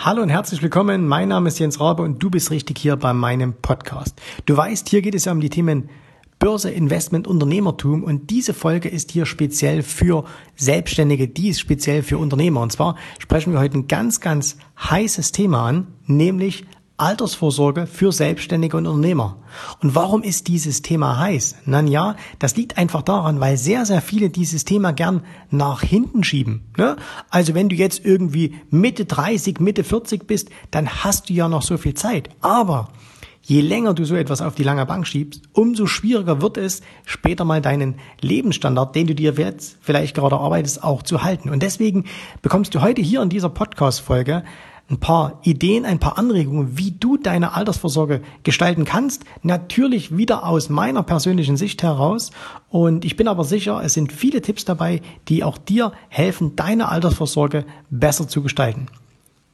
Hallo und herzlich willkommen. Mein Name ist Jens Rabe und du bist richtig hier bei meinem Podcast. Du weißt, hier geht es ja um die Themen Börse, Investment, Unternehmertum und diese Folge ist hier speziell für Selbstständige, die ist speziell für Unternehmer. Und zwar sprechen wir heute ein ganz, ganz heißes Thema an, nämlich Altersvorsorge für Selbstständige und Unternehmer. Und warum ist dieses Thema heiß? Na ja, das liegt einfach daran, weil sehr, sehr viele dieses Thema gern nach hinten schieben. Ne? Also wenn du jetzt irgendwie Mitte 30, Mitte 40 bist, dann hast du ja noch so viel Zeit. Aber Je länger du so etwas auf die lange Bank schiebst, umso schwieriger wird es, später mal deinen Lebensstandard, den du dir jetzt vielleicht gerade arbeitest, auch zu halten. Und deswegen bekommst du heute hier in dieser Podcast-Folge ein paar Ideen, ein paar Anregungen, wie du deine Altersvorsorge gestalten kannst. Natürlich wieder aus meiner persönlichen Sicht heraus. Und ich bin aber sicher, es sind viele Tipps dabei, die auch dir helfen, deine Altersvorsorge besser zu gestalten.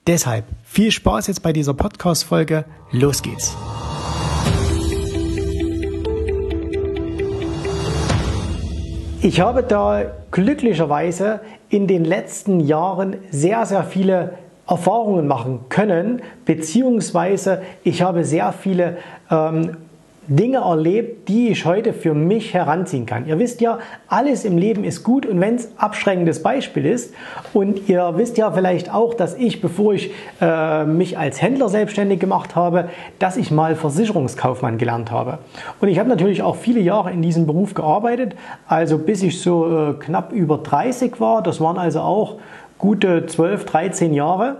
Deshalb viel Spaß jetzt bei dieser Podcast-Folge. Los geht's. Ich habe da glücklicherweise in den letzten Jahren sehr, sehr viele Erfahrungen machen können, beziehungsweise ich habe sehr viele ähm, Dinge erlebt, die ich heute für mich heranziehen kann. Ihr wisst ja, alles im Leben ist gut und wenn es abschreckendes Beispiel ist und ihr wisst ja vielleicht auch, dass ich, bevor ich äh, mich als Händler selbstständig gemacht habe, dass ich mal Versicherungskaufmann gelernt habe. Und ich habe natürlich auch viele Jahre in diesem Beruf gearbeitet, also bis ich so äh, knapp über 30 war, das waren also auch gute 12, 13 Jahre.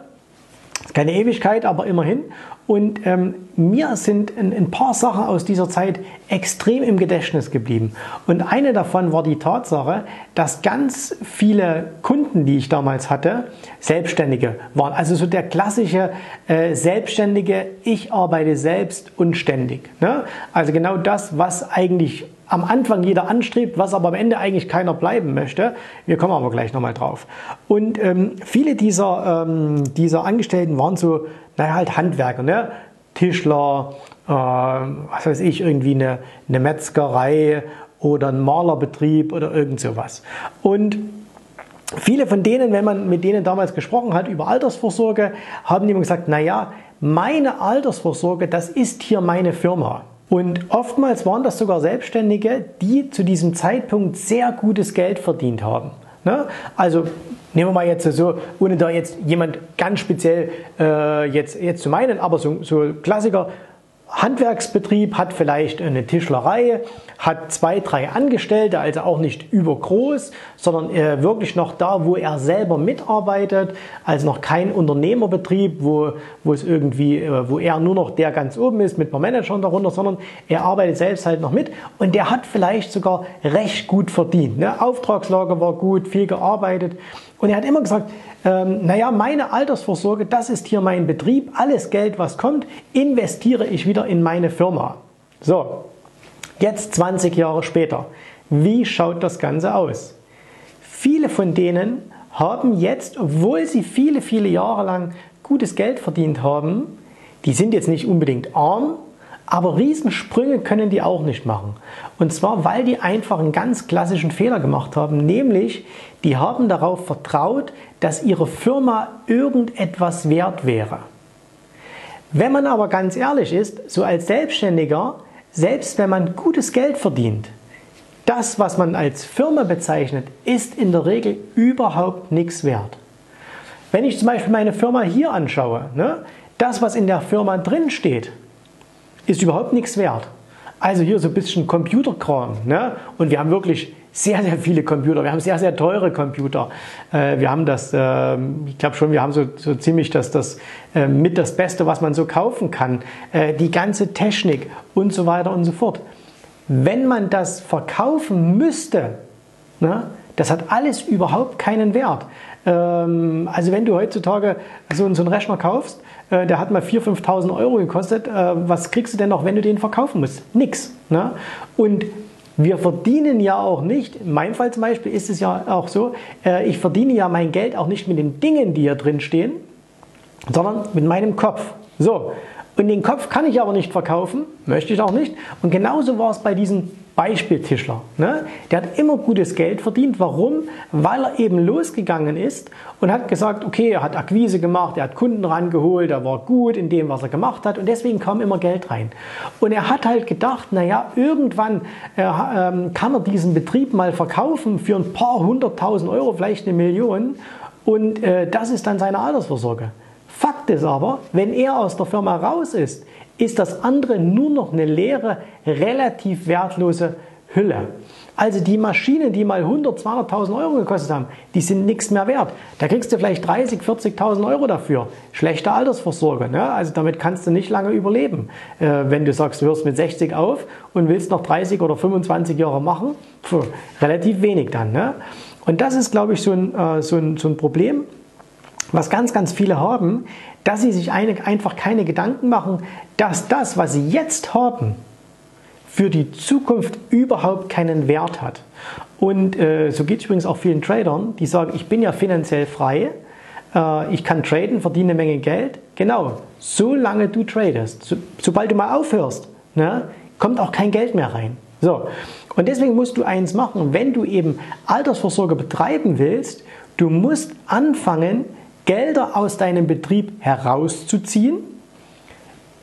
Keine Ewigkeit, aber immerhin. Und ähm, mir sind ein, ein, paar Sachen aus dieser Zeit extrem im Gedächtnis geblieben. Und eine davon war die Tatsache, dass ganz viele Kunden, die ich damals hatte, Selbstständige waren. Also so der klassische äh, Selbstständige, ich arbeite selbst und ständig. Ne? Also genau das, was eigentlich am Anfang jeder anstrebt, was aber am Ende eigentlich keiner bleiben möchte. Wir kommen aber gleich nochmal drauf. Und ähm, viele dieser, ähm, dieser Angestellten waren so, naja, halt Handwerker, ne? Tischler, äh, was weiß ich, irgendwie eine, eine Metzgerei oder ein Malerbetrieb oder irgend sowas. Und viele von denen, wenn man mit denen damals gesprochen hat über Altersvorsorge, haben immer gesagt, naja, meine Altersvorsorge, das ist hier meine Firma. Und oftmals waren das sogar Selbstständige, die zu diesem Zeitpunkt sehr gutes Geld verdient haben. Ne? Also nehmen wir mal jetzt so, ohne da jetzt jemand ganz speziell äh, jetzt, jetzt zu meinen, aber so, so Klassiker, Handwerksbetrieb, hat vielleicht eine Tischlerei, hat zwei, drei Angestellte, also auch nicht übergroß, sondern äh, wirklich noch da, wo er selber mitarbeitet, also noch kein Unternehmerbetrieb, wo, wo es irgendwie, äh, wo er nur noch der ganz oben ist mit einem Manager darunter, sondern er arbeitet selbst halt noch mit und der hat vielleicht sogar recht gut verdient. Ne? Auftragslage war gut, viel gearbeitet und er hat immer gesagt, ähm, naja, meine Altersvorsorge, das ist hier mein Betrieb, alles Geld, was kommt, investiere ich wieder in meine Firma. So, jetzt 20 Jahre später, wie schaut das Ganze aus? Viele von denen haben jetzt, obwohl sie viele, viele Jahre lang gutes Geld verdient haben, die sind jetzt nicht unbedingt arm, aber Riesensprünge können die auch nicht machen. Und zwar, weil die einfach einen ganz klassischen Fehler gemacht haben, nämlich die haben darauf vertraut, dass ihre Firma irgendetwas wert wäre. Wenn man aber ganz ehrlich ist, so als Selbstständiger, selbst wenn man gutes Geld verdient, das, was man als Firma bezeichnet, ist in der Regel überhaupt nichts wert. Wenn ich zum Beispiel meine Firma hier anschaue, ne, das, was in der Firma drin steht, ist überhaupt nichts wert. Also hier so ein bisschen Computerkram. Ne? Und wir haben wirklich sehr, sehr viele Computer. Wir haben sehr, sehr teure Computer. Äh, wir haben das, äh, ich glaube schon, wir haben so, so ziemlich das, das äh, mit das Beste, was man so kaufen kann. Äh, die ganze Technik und so weiter und so fort. Wenn man das verkaufen müsste, ne, das hat alles überhaupt keinen Wert. Ähm, also wenn du heutzutage so, einen Rechner kaufst, äh, der hat mal 4.000, 5.000 Euro gekostet, was kriegst du denn noch, wenn du den verkaufen musst? Nix. Ne? Und wir verdienen ja auch nicht, in meinem Fall zum Beispiel ist es ja auch so, äh, ich verdiene ja mein Geld auch nicht mit den Dingen, die hier drin stehen, sondern mit meinem Kopf. So, und den Kopf kann ich aber nicht verkaufen, möchte ich auch nicht. Und genauso war es bei diesem Beispieltischler. Ne? Der hat immer gutes Geld verdient. Warum? Weil er eben losgegangen ist und hat gesagt, okay, er hat Akquise gemacht, er hat Kunden rangeholt, er war gut in dem, was er gemacht hat und deswegen kam immer Geld rein. Und er hat halt gedacht, naja, irgendwann äh, äh, kann er diesen Betrieb mal verkaufen für ein paar hunderttausend Euro, vielleicht eine Million und äh, das ist dann seine Altersvorsorge. Fakt ist aber, wenn er aus der Firma raus ist, ist das andere nur noch eine leere, relativ wertlose Hülle. Also die Maschinen, die mal 100, 200.000 Euro gekostet haben, die sind nichts mehr wert. Da kriegst du vielleicht 30, 40.000 Euro dafür. Schlechte Altersvorsorge. Ne? Also damit kannst du nicht lange überleben. Äh, wenn du sagst, du hörst mit 60 auf und willst noch 30 oder 25 Jahre machen, pf, relativ wenig dann. Ne? Und das ist, glaube ich, so ein, äh, so, ein, so ein Problem, was ganz, ganz viele haben, dass sie sich einfach keine Gedanken machen, dass das, was sie jetzt haben, für die Zukunft überhaupt keinen Wert hat. Und äh, so geht es übrigens auch vielen Tradern, die sagen, ich bin ja finanziell frei, äh, ich kann traden, verdiene eine Menge Geld. Genau, solange du tradest, so, sobald du mal aufhörst, ne, kommt auch kein Geld mehr rein. So, und deswegen musst du eins machen, wenn du eben Altersvorsorge betreiben willst, du musst anfangen, Gelder aus deinem Betrieb herauszuziehen.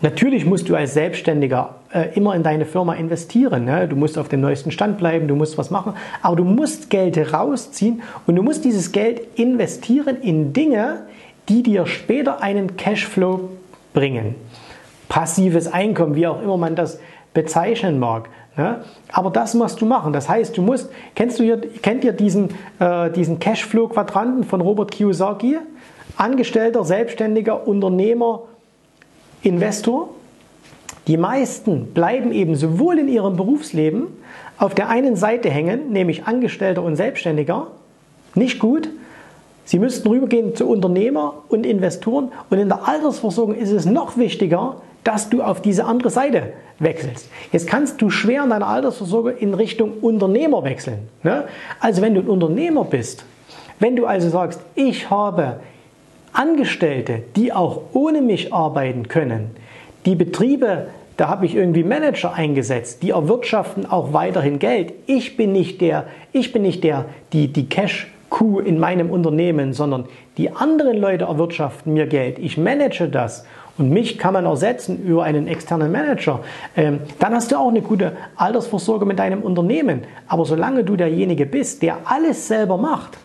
Natürlich musst du als Selbstständiger äh, immer in deine Firma investieren. Ne? Du musst auf dem neuesten Stand bleiben, du musst was machen, aber du musst Geld rausziehen und du musst dieses Geld investieren in Dinge, die dir später einen Cashflow bringen. Passives Einkommen, wie auch immer man das bezeichnen mag. Ne? Aber das musst du machen. Das heißt, du musst, kennst du hier, kennt ihr diesen, äh, diesen Cashflow-Quadranten von Robert Kiyosaki? Angestellter, Selbstständiger, Unternehmer, Investor. Die meisten bleiben eben sowohl in ihrem Berufsleben auf der einen Seite hängen, nämlich Angestellter und Selbstständiger, nicht gut. Sie müssten rübergehen zu Unternehmer und Investoren und in der Altersversorgung ist es noch wichtiger, dass du auf diese andere Seite wechselst. Jetzt kannst du schwer in deiner Altersversorgung in Richtung Unternehmer wechseln. Ne? Also wenn du ein Unternehmer bist, wenn du also sagst, ich habe Angestellte, die auch ohne mich arbeiten können, die Betriebe, da habe ich irgendwie Manager eingesetzt, die erwirtschaften auch weiterhin Geld. Ich bin nicht der, ich bin nicht der, die, die Cash-Kuh in meinem Unternehmen, sondern die anderen Leute erwirtschaften mir Geld. Ich manage das und mich kann man ersetzen über einen externen Manager. Ähm, dann hast du auch eine gute Altersvorsorge mit deinem Unternehmen. Aber solange du derjenige bist, der alles selber macht,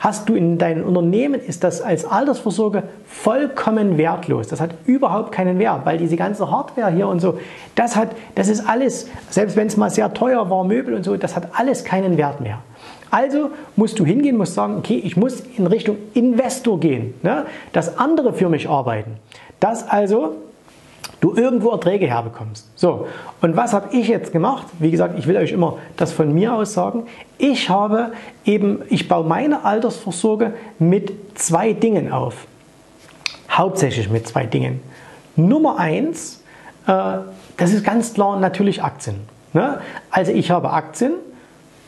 hast du in deinem Unternehmen, ist das als Altersvorsorge vollkommen wertlos. Das hat überhaupt keinen Wert, weil diese ganze Hardware hier und so, das hat, das ist alles, selbst wenn es mal sehr teuer war, Möbel und so, das hat alles keinen Wert mehr. Also musst du hingehen, musst sagen, okay, ich muss in Richtung Investor gehen, ne? dass andere für mich arbeiten. Dass also du irgendwo Erträge herbekommst. So, und was habe ich jetzt gemacht? Wie gesagt, ich will euch immer das von mir aus sagen. Ich habe eben, ich baue meine Altersvorsorge mit zwei Dingen auf. Hauptsächlich mit zwei Dingen. Nummer eins, äh, das ist ganz klar natürlich Aktien. Ne? Also ich habe Aktien,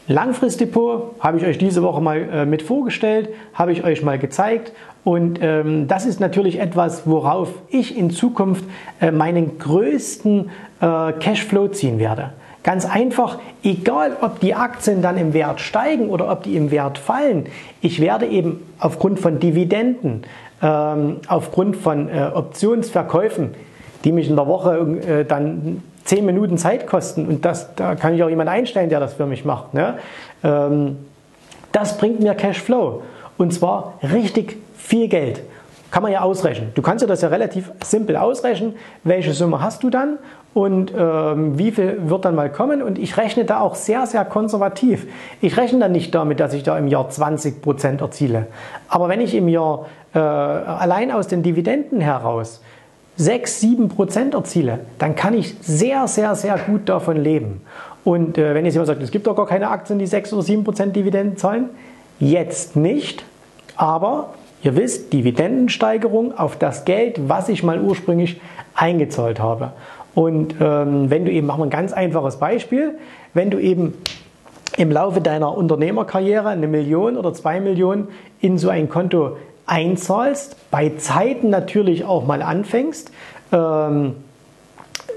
Langfristdepot habe ich euch diese Woche mal äh, mit vorgestellt, habe ich euch mal gezeigt. Und ähm, das ist natürlich etwas, worauf ich in Zukunft äh, meinen größten äh, Cashflow ziehen werde. Ganz einfach, egal ob die Aktien dann im Wert steigen oder ob die im Wert fallen, ich werde eben aufgrund von Dividenden, ähm, aufgrund von äh, Optionsverkäufen, die mich in der Woche äh, dann 10 Minuten Zeit kosten und das, da kann ich auch jemand einstellen, der das für mich macht. Ne? Ähm, das bringt mir Cashflow und zwar richtig viel Geld. Kann man ja ausrechnen. Du kannst ja das ja relativ simpel ausrechnen. Welche Summe hast du dann und ähm, wie viel wird dann mal kommen? Und ich rechne da auch sehr, sehr konservativ. Ich rechne dann nicht damit, dass ich da im Jahr 20 Prozent erziele. Aber wenn ich im Jahr äh, allein aus den Dividenden heraus 6, 7 Prozent erziele, dann kann ich sehr, sehr, sehr gut davon leben. Und äh, wenn jetzt jemand sagt, es gibt doch gar keine Aktien, die 6 oder 7 Prozent Dividenden zahlen, jetzt nicht, aber ihr wisst, Dividendensteigerung auf das Geld, was ich mal ursprünglich eingezahlt habe. Und ähm, wenn du eben, machen wir ein ganz einfaches Beispiel, wenn du eben im Laufe deiner Unternehmerkarriere eine Million oder zwei Millionen in so ein Konto einzahlst, bei Zeiten natürlich auch mal anfängst, ähm,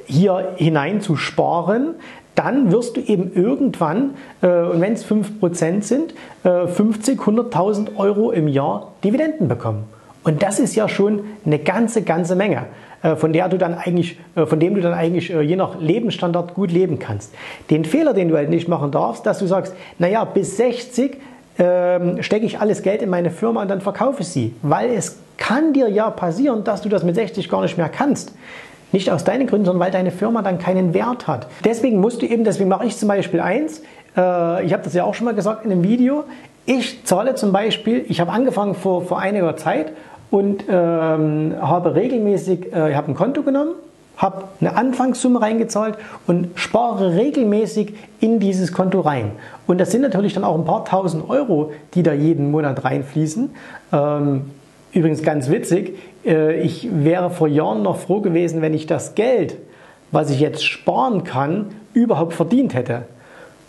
hier hinein zu sparen, dann wirst du eben irgendwann, äh, und wenn es 5% sind, äh, 50, 100.000 Euro im Jahr Dividenden bekommen. Und das ist ja schon eine ganze, ganze Menge, äh, von der du dann eigentlich, äh, von dem du dann eigentlich äh, je nach Lebensstandard gut leben kannst. Den Fehler, den du halt nicht machen darfst, dass du sagst, naja, bis 60 ähm, stecke ich alles Geld in meine Firma und dann verkaufe ich sie. Weil es kann dir ja passieren, dass du das mit 60 gar nicht mehr kannst. Nicht aus deinen Gründen, sondern weil deine Firma dann keinen Wert hat. Deswegen musst du eben, deswegen mache ich zum Beispiel eins, äh, ich habe das ja auch schon mal gesagt in einem Video, ich zahle zum Beispiel, ich habe angefangen vor, vor einiger Zeit und ähm, habe regelmäßig, äh, ich habe ein Konto genommen, habe eine Anfangssumme reingezahlt und spare regelmäßig in dieses Konto rein. Und das sind natürlich dann auch ein paar tausend Euro, die da jeden Monat reinfließen. Ähm, übrigens ganz witzig, äh, ich wäre vor Jahren noch froh gewesen, wenn ich das Geld, was ich jetzt sparen kann, überhaupt verdient hätte.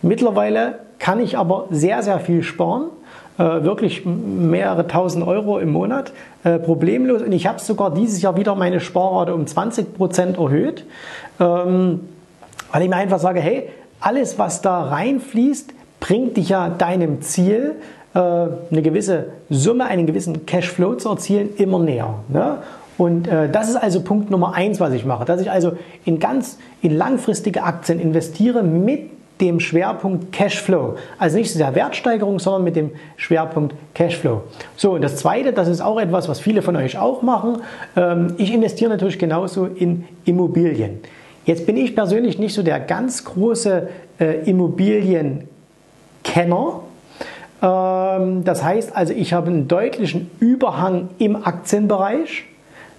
Mittlerweile kann ich aber sehr, sehr viel sparen, wirklich mehrere tausend Euro im Monat, äh, problemlos. Und ich habe sogar dieses Jahr wieder meine Sparrate um 20 Prozent erhöht, ähm, weil ich mir einfach sage, hey, alles, was da reinfließt, bringt dich ja deinem Ziel, äh, eine gewisse Summe, einen gewissen Cashflow zu erzielen, immer näher. Ne? Und äh, das ist also Punkt Nummer eins, was ich mache, dass ich also in ganz in langfristige Aktien investiere mit dem Schwerpunkt Cashflow. Also nicht so sehr Wertsteigerung, sondern mit dem Schwerpunkt Cashflow. So, und das zweite, das ist auch etwas, was viele von euch auch machen. Ähm, ich investiere natürlich genauso in Immobilien. Jetzt bin ich persönlich nicht so der ganz große äh, Immobilienkenner. Ähm, das heißt also, ich habe einen deutlichen Überhang im Aktienbereich.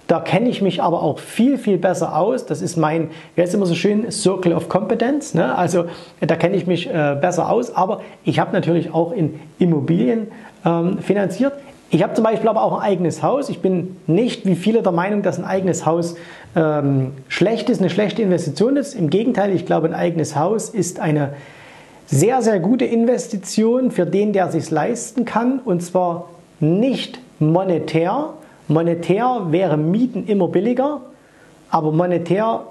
Da kenne ich mich aber auch viel, viel besser aus. Das ist mein, wie heißt immer so schön, Circle of Competence. Ne? Also da kenne ich mich äh, besser aus. Aber ich habe natürlich auch in Immobilien ähm, finanziert. Ich habe zum Beispiel aber auch ein eigenes Haus. Ich bin nicht wie viele der Meinung, dass ein eigenes Haus ähm, schlecht ist, eine schlechte Investition ist. Im Gegenteil, ich glaube, ein eigenes Haus ist eine sehr, sehr gute Investition für den, der sich leisten kann. Und zwar nicht monetär, Monetär wäre Mieten immer billiger, aber monetär,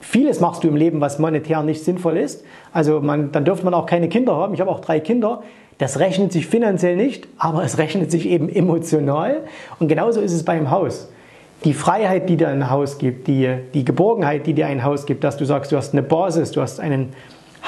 vieles machst du im Leben, was monetär nicht sinnvoll ist. Also man, dann dürfte man auch keine Kinder haben. Ich habe auch drei Kinder. Das rechnet sich finanziell nicht, aber es rechnet sich eben emotional. Und genauso ist es beim Haus. Die Freiheit, die dir ein Haus gibt, die, die Geborgenheit, die dir ein Haus gibt, dass du sagst, du hast eine Basis, du hast einen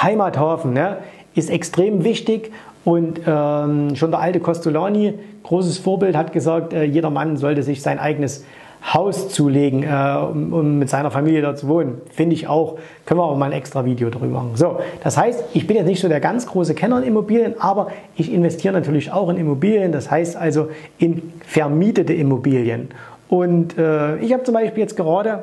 Heimathafen, ne, ist extrem wichtig und ähm, schon der alte Costolani, großes Vorbild, hat gesagt, äh, jeder Mann sollte sich sein eigenes Haus zulegen, äh, um, um, mit seiner Familie da zu wohnen. Finde ich auch. Können wir auch mal ein extra Video darüber machen. So, das heißt, ich bin jetzt nicht so der ganz große Kenner in Immobilien, aber ich investiere natürlich auch in Immobilien. Das heißt also in vermietete Immobilien. Und äh, ich habe zum Beispiel jetzt gerade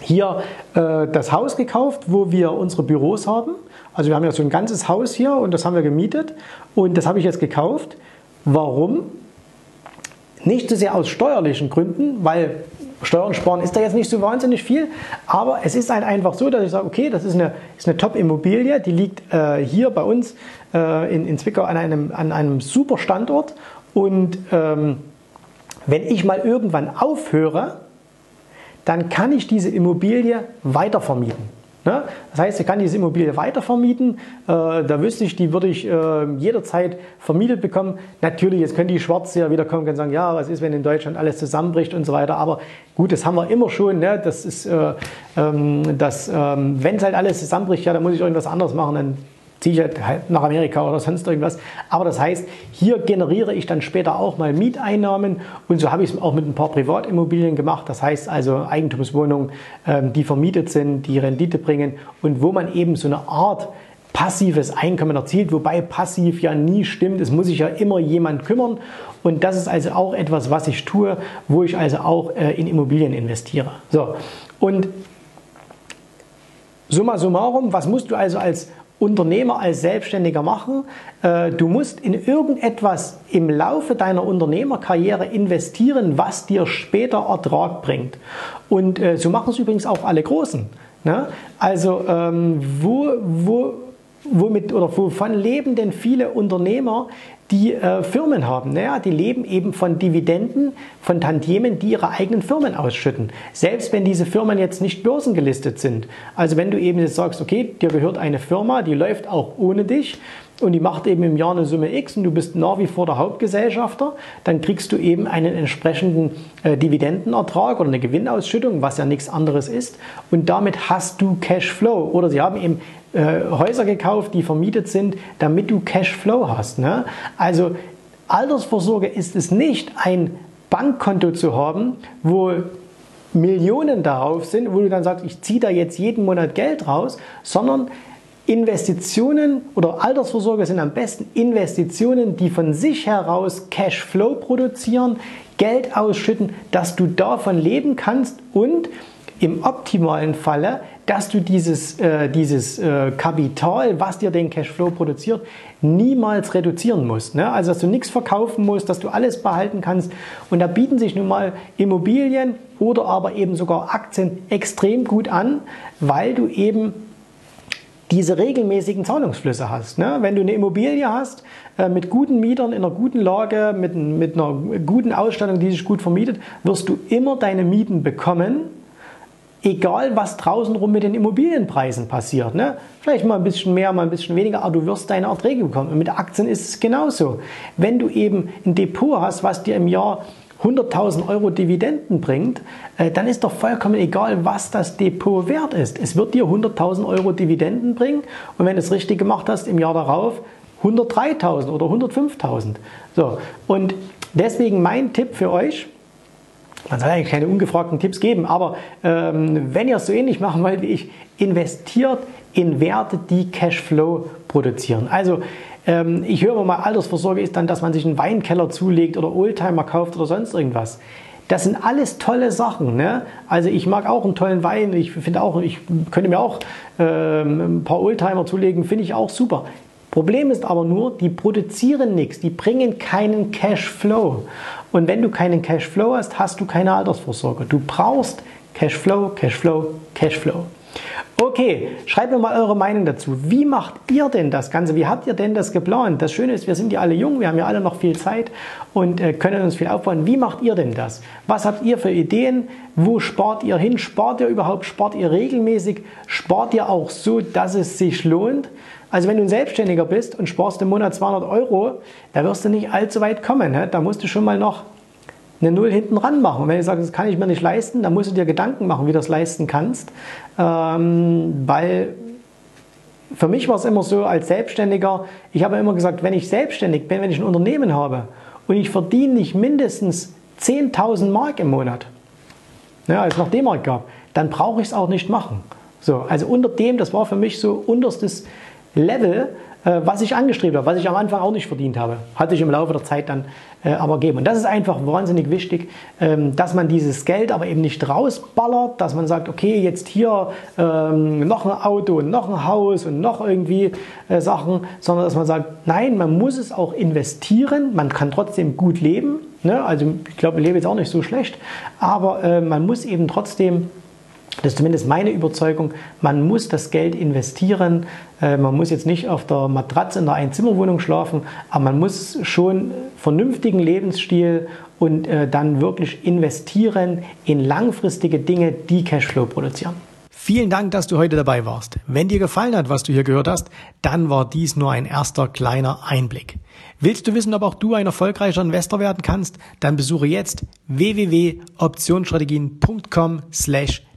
hier äh, das Haus gekauft, wo wir unsere Büros haben. Also wir haben ja so ein ganzes Haus hier und das haben wir gemietet und das habe ich jetzt gekauft. Warum? Nicht so sehr aus steuerlichen Gründen, weil Steuern sparen ist da jetzt nicht so wahnsinnig viel, aber es ist halt einfach so, dass ich sage, okay, das ist eine, ist eine Top-Immobilie, die liegt äh, hier bei uns äh, in, in Zwickau an einem, an einem super Standort und ähm, wenn ich mal irgendwann aufhöre, dann kann ich diese Immobilie weitervermieten. Ne? Das heißt, ich kann diese Immobilie weitervermieten. Äh, da wüsste ich, die würde ich äh, jederzeit vermietet bekommen. Natürlich, jetzt können die Schwarze ja wieder kommen und sagen, ja, was ist, wenn in Deutschland alles zusammenbricht und so weiter. Aber gut, das haben wir immer schon. Ne? Das ist, äh, ähm, das, ähm, wenn es halt alles zusammenbricht, ja, dann muss ich irgendwas anderes machen. Dann halt, halt nach Amerika oder sonst irgendwas. Aber das heißt, hier generiere ich dann später auch mal Mieteinnahmen und so habe ich es auch mit ein paar Privatimmobilien gemacht. Das heißt also Eigentumswohnungen, ähm, die vermietet sind, die Rendite bringen und wo man eben so eine Art passives Einkommen erzielt, wobei passiv ja nie stimmt. Es muss sich ja immer jemand kümmern. Und das ist also auch etwas, was ich tue, wo ich also auch äh, in Immobilien investiere. So, und summa summarum, was musst du also als Unternehmer als Selbstständiger machen. Äh, du musst in irgendetwas im Laufe deiner Unternehmerkarriere investieren, was dir später Ertrag bringt. Und äh, so machen es übrigens auch alle Großen. Ne? Also ähm, wo, wo, womit oder wovon leben denn viele Unternehmer, die äh, Firmen haben. Naja, die leben eben von Dividenden, von Tantiemen, die ihre eigenen Firmen ausschütten. Selbst wenn diese Firmen jetzt nicht börsengelistet sind. Also wenn du eben jetzt sagst, okay, dir gehört eine Firma, die läuft auch ohne dich und die macht eben im Jahr eine Summe X und du bist nach wie vor der Hauptgesellschafter, dann kriegst du eben einen entsprechenden äh, Dividendenertrag oder eine Gewinnausschüttung, was ja nichts anderes ist. Und damit hast du Cashflow. Oder sie haben eben äh, Häuser gekauft, die vermietet sind, damit du Cashflow hast. Ne? Also Altersvorsorge ist es nicht, ein Bankkonto zu haben, wo Millionen darauf sind, wo du dann sagst, ich ziehe da jetzt jeden Monat Geld raus, sondern Investitionen oder Altersvorsorge sind am besten Investitionen, die von sich heraus Cashflow produzieren, Geld ausschütten, dass du davon leben kannst und im optimalen Falle, dass du dieses, äh, dieses äh, Kapital, was dir den Cashflow produziert, niemals reduzieren musst. Ne? Also dass du nichts verkaufen musst, dass du alles behalten kannst. Und da bieten sich nun mal Immobilien oder aber eben sogar Aktien extrem gut an, weil du eben diese regelmäßigen Zahlungsflüsse hast. Ne? Wenn du eine Immobilie hast, äh, mit guten Mietern, in einer guten Lage, mit, mit einer guten Ausstattung, die sich gut vermietet, wirst du immer deine Mieten bekommen, egal was draußen rum mit den Immobilienpreisen passiert. Ne? Vielleicht mal ein bisschen mehr, mal ein bisschen weniger, aber du wirst deine Erträge bekommen. Und mit Aktien ist es genauso. Wenn du eben ein Depot hast, was dir im Jahr 100.000 Euro Dividenden bringt, äh, dann ist doch vollkommen egal, was das Depot wert ist. Es wird dir 100.000 Euro Dividenden bringen und wenn du es richtig gemacht hast, im Jahr darauf 103.000 oder 105.000. So, und deswegen mein Tipp für euch, man soll eigentlich keine ungefragten Tipps geben, aber ähm, wenn ihr es so ähnlich machen wollt wie ich, investiert in Werte, die Cashflow produzieren. Also ähm, ich höre mal, Altersvorsorge ist dann, dass man sich einen Weinkeller zulegt oder Oldtimer kauft oder sonst irgendwas. Das sind alles tolle Sachen. Ne? Also ich mag auch einen tollen Wein. Ich finde auch, ich könnte mir auch ähm, ein paar Oldtimer zulegen, finde ich auch super. Problem ist aber nur, die produzieren nichts, die bringen keinen Cashflow. Und wenn du keinen Cashflow hast, hast du keine Altersvorsorge. Du brauchst Cashflow, Cashflow, Cashflow. Okay, schreibt mir mal eure Meinung dazu. Wie macht ihr denn das Ganze? Wie habt ihr denn das geplant? Das Schöne ist, wir sind ja alle jung, wir haben ja alle noch viel Zeit und äh, können uns viel aufbauen. Wie macht ihr denn das? Was habt ihr für Ideen? Wo spart ihr hin? Spart ihr überhaupt? Spart ihr regelmäßig? Spart ihr auch so, dass es sich lohnt? Also wenn du ein Selbstständiger bist und sparst im Monat 200 Euro, da wirst du nicht allzu weit kommen. Ne? Da musst du schon mal noch eine Null hinten ran machen. Und wenn du sagst, das kann ich mir nicht leisten, dann musst du dir Gedanken machen, wie du das leisten kannst. Ähm, weil für mich war es immer so, als Selbstständiger, ich habe immer gesagt, wenn ich selbstständig bin, wenn ich ein Unternehmen habe und ich verdiene nicht mindestens 10.000 Mark im Monat, ja, als es noch D-Mark gab, dann brauche ich es auch nicht machen. So, also unter dem, das war für mich so unterstes Level, äh, was ich angestrebt habe, was ich am Anfang auch nicht verdient habe. Hatte ich im Laufe der Zeit dann äh, aber gegeben. Und das ist einfach wahnsinnig wichtig, ähm, dass man dieses Geld aber eben nicht rausballert, dass man sagt, okay, jetzt hier ähm, noch ein Auto und noch ein Haus und noch irgendwie äh, Sachen, sondern dass man sagt, nein, man muss es auch investieren, man kann trotzdem gut leben. Ne? Also ich glaube, ich lebe jetzt auch nicht so schlecht, aber man muss eben trotzdem das ist zumindest meine Überzeugung. Man muss das Geld investieren. Äh, man muss jetzt nicht auf der Matratze in der Einzimmerwohnung schlafen, aber man muss schon vernünftigen Lebensstil und äh, dann wirklich investieren in langfristige Dinge, die Cashflow produzieren. Vielen Dank, dass du heute dabei warst. Wenn dir gefallen hat, was du hier gehört hast, dann war dies nur ein erster kleiner Einblick. Willst du wissen, ob auch du ein erfolgreicher Investor werden kannst? Dann besuche jetzt www.optionsstrategien.com slash